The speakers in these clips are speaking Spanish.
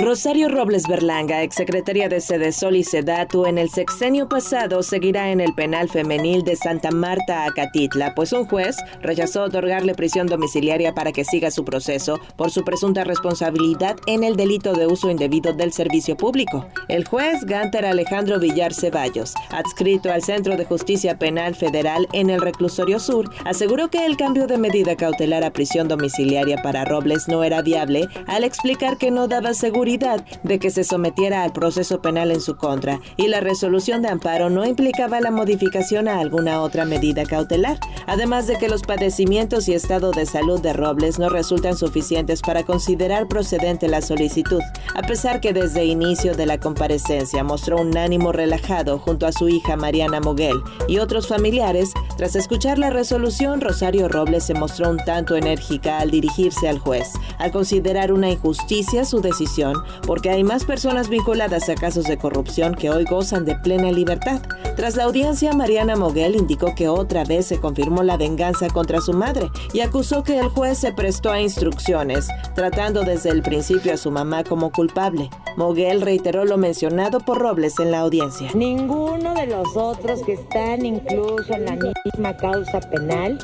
Rosario Robles Berlanga, exsecretaria de Sedesol y Sedatu, en el sexenio pasado seguirá en el penal femenil de Santa Marta, Acatitla, pues un juez rechazó otorgarle prisión domiciliaria para que siga su proceso por su presunta responsabilidad en el delito de uso indebido del servicio público. El juez Ganter Alejandro Villar Ceballos, adscrito al Centro de Justicia Penal Federal en el Reclusorio Sur, aseguró que el cambio de medida cautelar a prisión domiciliaria para Robles no era viable al explicar que no daba seguridad de que se sometiera al proceso penal en su contra y la resolución de amparo no implicaba la modificación a alguna otra medida cautelar, además de que los padecimientos y estado de salud de Robles no resultan suficientes para considerar procedente la solicitud, a pesar que desde inicio de la comparecencia mostró un ánimo relajado junto a su hija Mariana Moguel y otros familiares, tras escuchar la resolución Rosario Robles se mostró un tanto enérgica al dirigirse al juez, al considerar una injusticia su decisión porque hay más personas vinculadas a casos de corrupción que hoy gozan de plena libertad. Tras la audiencia, Mariana Moguel indicó que otra vez se confirmó la venganza contra su madre y acusó que el juez se prestó a instrucciones, tratando desde el principio a su mamá como culpable. Moguel reiteró lo mencionado por Robles en la audiencia. Ninguno de los otros que están incluso en la misma causa penal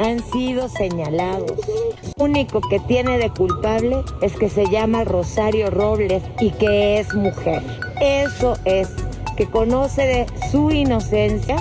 han sido señalados. Lo único que tiene de culpable es que se llama Rosario Robles y que es mujer. Eso es, que conoce de su inocencia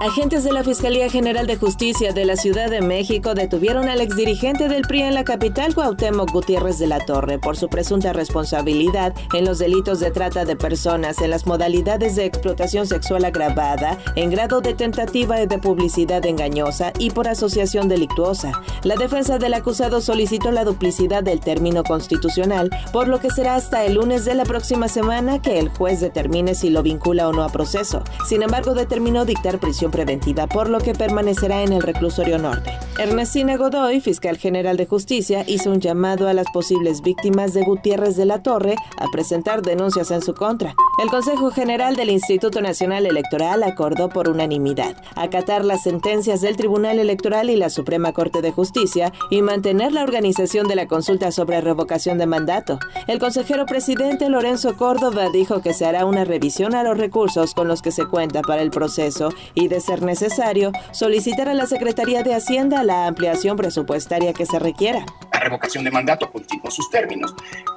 Agentes de la Fiscalía General de Justicia de la Ciudad de México detuvieron al exdirigente del PRI en la capital, Cuauhtémoc Gutiérrez de la Torre, por su presunta responsabilidad en los delitos de trata de personas en las modalidades de explotación sexual agravada, en grado de tentativa de publicidad engañosa y por asociación delictuosa. La defensa del acusado solicitó la duplicidad del término constitucional, por lo que será hasta el lunes de la próxima semana que el juez determine si lo vincula o no a proceso. Sin embargo, determinó dictar prisión preventiva, por lo que permanecerá en el reclusorio norte. Ernestina Godoy, fiscal general de justicia, hizo un llamado a las posibles víctimas de Gutiérrez de la Torre a presentar denuncias en su contra. El Consejo General del Instituto Nacional Electoral acordó por unanimidad acatar las sentencias del Tribunal Electoral y la Suprema Corte de Justicia y mantener la organización de la consulta sobre revocación de mandato. El consejero presidente Lorenzo Córdoba dijo que se hará una revisión a los recursos con los que se cuenta para el proceso y de ser necesario, solicitar a la Secretaría de Hacienda la ampliación presupuestaria que se requiera. La revocación de mandato continúa sus términos.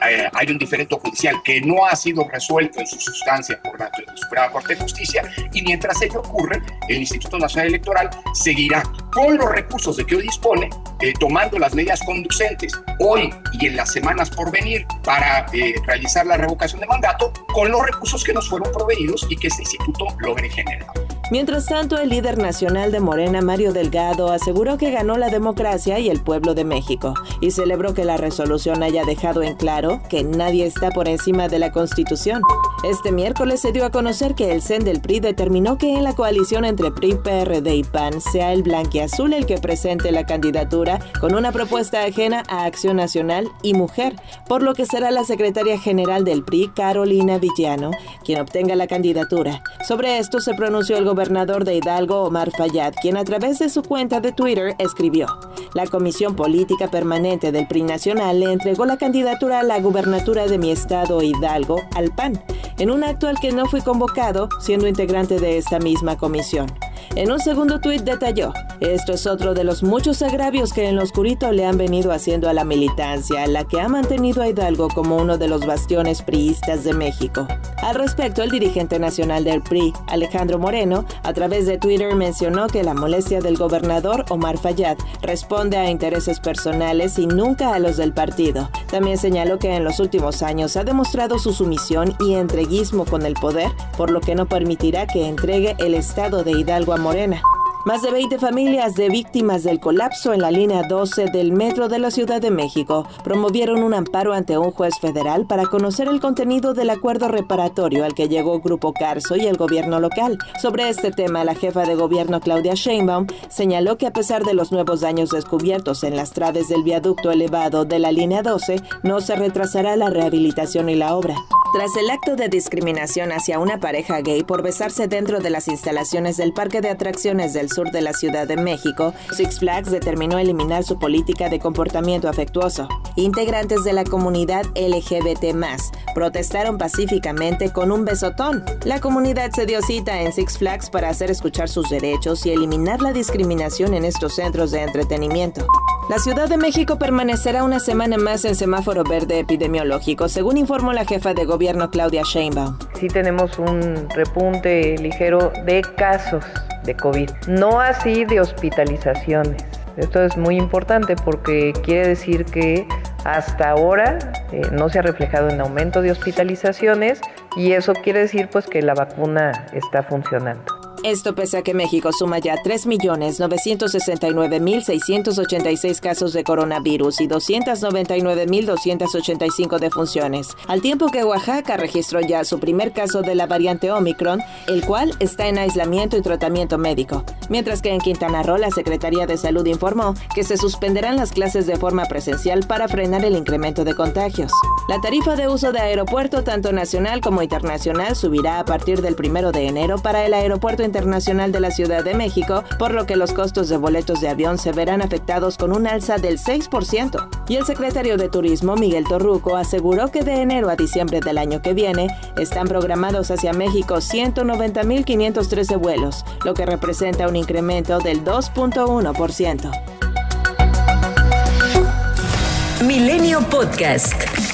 Eh, hay un diferendo judicial que no ha sido resuelto en su sustancia por la Suprema Corte de Justicia y mientras ello ocurre, el Instituto Nacional Electoral seguirá con los recursos de que hoy dispone, eh, tomando las medidas conducentes hoy y en las semanas por venir para eh, realizar la revocación de mandato con los recursos que nos fueron proveídos y que este instituto logre generar. Mientras tanto, el líder nacional de Morena, Mario Delgado, aseguró que ganó la democracia y el pueblo de México, y celebró que la resolución haya dejado en claro que nadie está por encima de la Constitución. Este miércoles se dio a conocer que el CEN del PRI determinó que en la coalición entre PRI, PRD y PAN sea el blanquiazul el que presente la candidatura con una propuesta ajena a Acción Nacional y Mujer, por lo que será la secretaria general del PRI, Carolina Villano, quien obtenga la candidatura. Sobre esto se pronunció el gobernador gobernador de Hidalgo, Omar Fayad, quien a través de su cuenta de Twitter escribió, la Comisión Política Permanente del PRI Nacional le entregó la candidatura a la gubernatura de mi estado Hidalgo al PAN, en un acto al que no fui convocado, siendo integrante de esta misma comisión. En un segundo tuit detalló, esto es otro de los muchos agravios que en lo oscurito le han venido haciendo a la militancia, la que ha mantenido a Hidalgo como uno de los bastiones priistas de México. Al respecto, el dirigente nacional del PRI, Alejandro Moreno, a través de Twitter mencionó que la molestia del gobernador Omar Fayad responde a intereses personales y nunca a los del partido. También señaló que en los últimos años ha demostrado su sumisión y entreguismo con el poder, por lo que no permitirá que entregue el estado de Hidalgo a Morena. Más de 20 familias de víctimas del colapso en la línea 12 del metro de la Ciudad de México promovieron un amparo ante un juez federal para conocer el contenido del acuerdo reparatorio al que llegó Grupo Carso y el gobierno local. Sobre este tema, la jefa de gobierno Claudia Sheinbaum señaló que a pesar de los nuevos daños descubiertos en las traves del viaducto elevado de la línea 12, no se retrasará la rehabilitación y la obra. Tras el acto de discriminación hacia una pareja gay por besarse dentro de las instalaciones del Parque de Atracciones del sur de la Ciudad de México, Six Flags determinó eliminar su política de comportamiento afectuoso. Integrantes de la comunidad LGBT protestaron pacíficamente con un besotón. La comunidad se dio cita en Six Flags para hacer escuchar sus derechos y eliminar la discriminación en estos centros de entretenimiento. La Ciudad de México permanecerá una semana más en semáforo verde epidemiológico, según informó la jefa de gobierno Claudia Sheinbaum. Sí tenemos un repunte ligero de casos de COVID, no así de hospitalizaciones. Esto es muy importante porque quiere decir que hasta ahora eh, no se ha reflejado en aumento de hospitalizaciones y eso quiere decir pues que la vacuna está funcionando. Esto pese a que México suma ya 3.969.686 casos de coronavirus y 299.285 defunciones, al tiempo que Oaxaca registró ya su primer caso de la variante Omicron, el cual está en aislamiento y tratamiento médico, mientras que en Quintana Roo la Secretaría de Salud informó que se suspenderán las clases de forma presencial para frenar el incremento de contagios. La tarifa de uso de aeropuerto tanto nacional como internacional subirá a partir del 1 de enero para el aeropuerto Internacional de la Ciudad de México, por lo que los costos de boletos de avión se verán afectados con un alza del 6%. Y el secretario de Turismo, Miguel Torruco, aseguró que de enero a diciembre del año que viene están programados hacia México 190.513 vuelos, lo que representa un incremento del 2.1%. Milenio Podcast.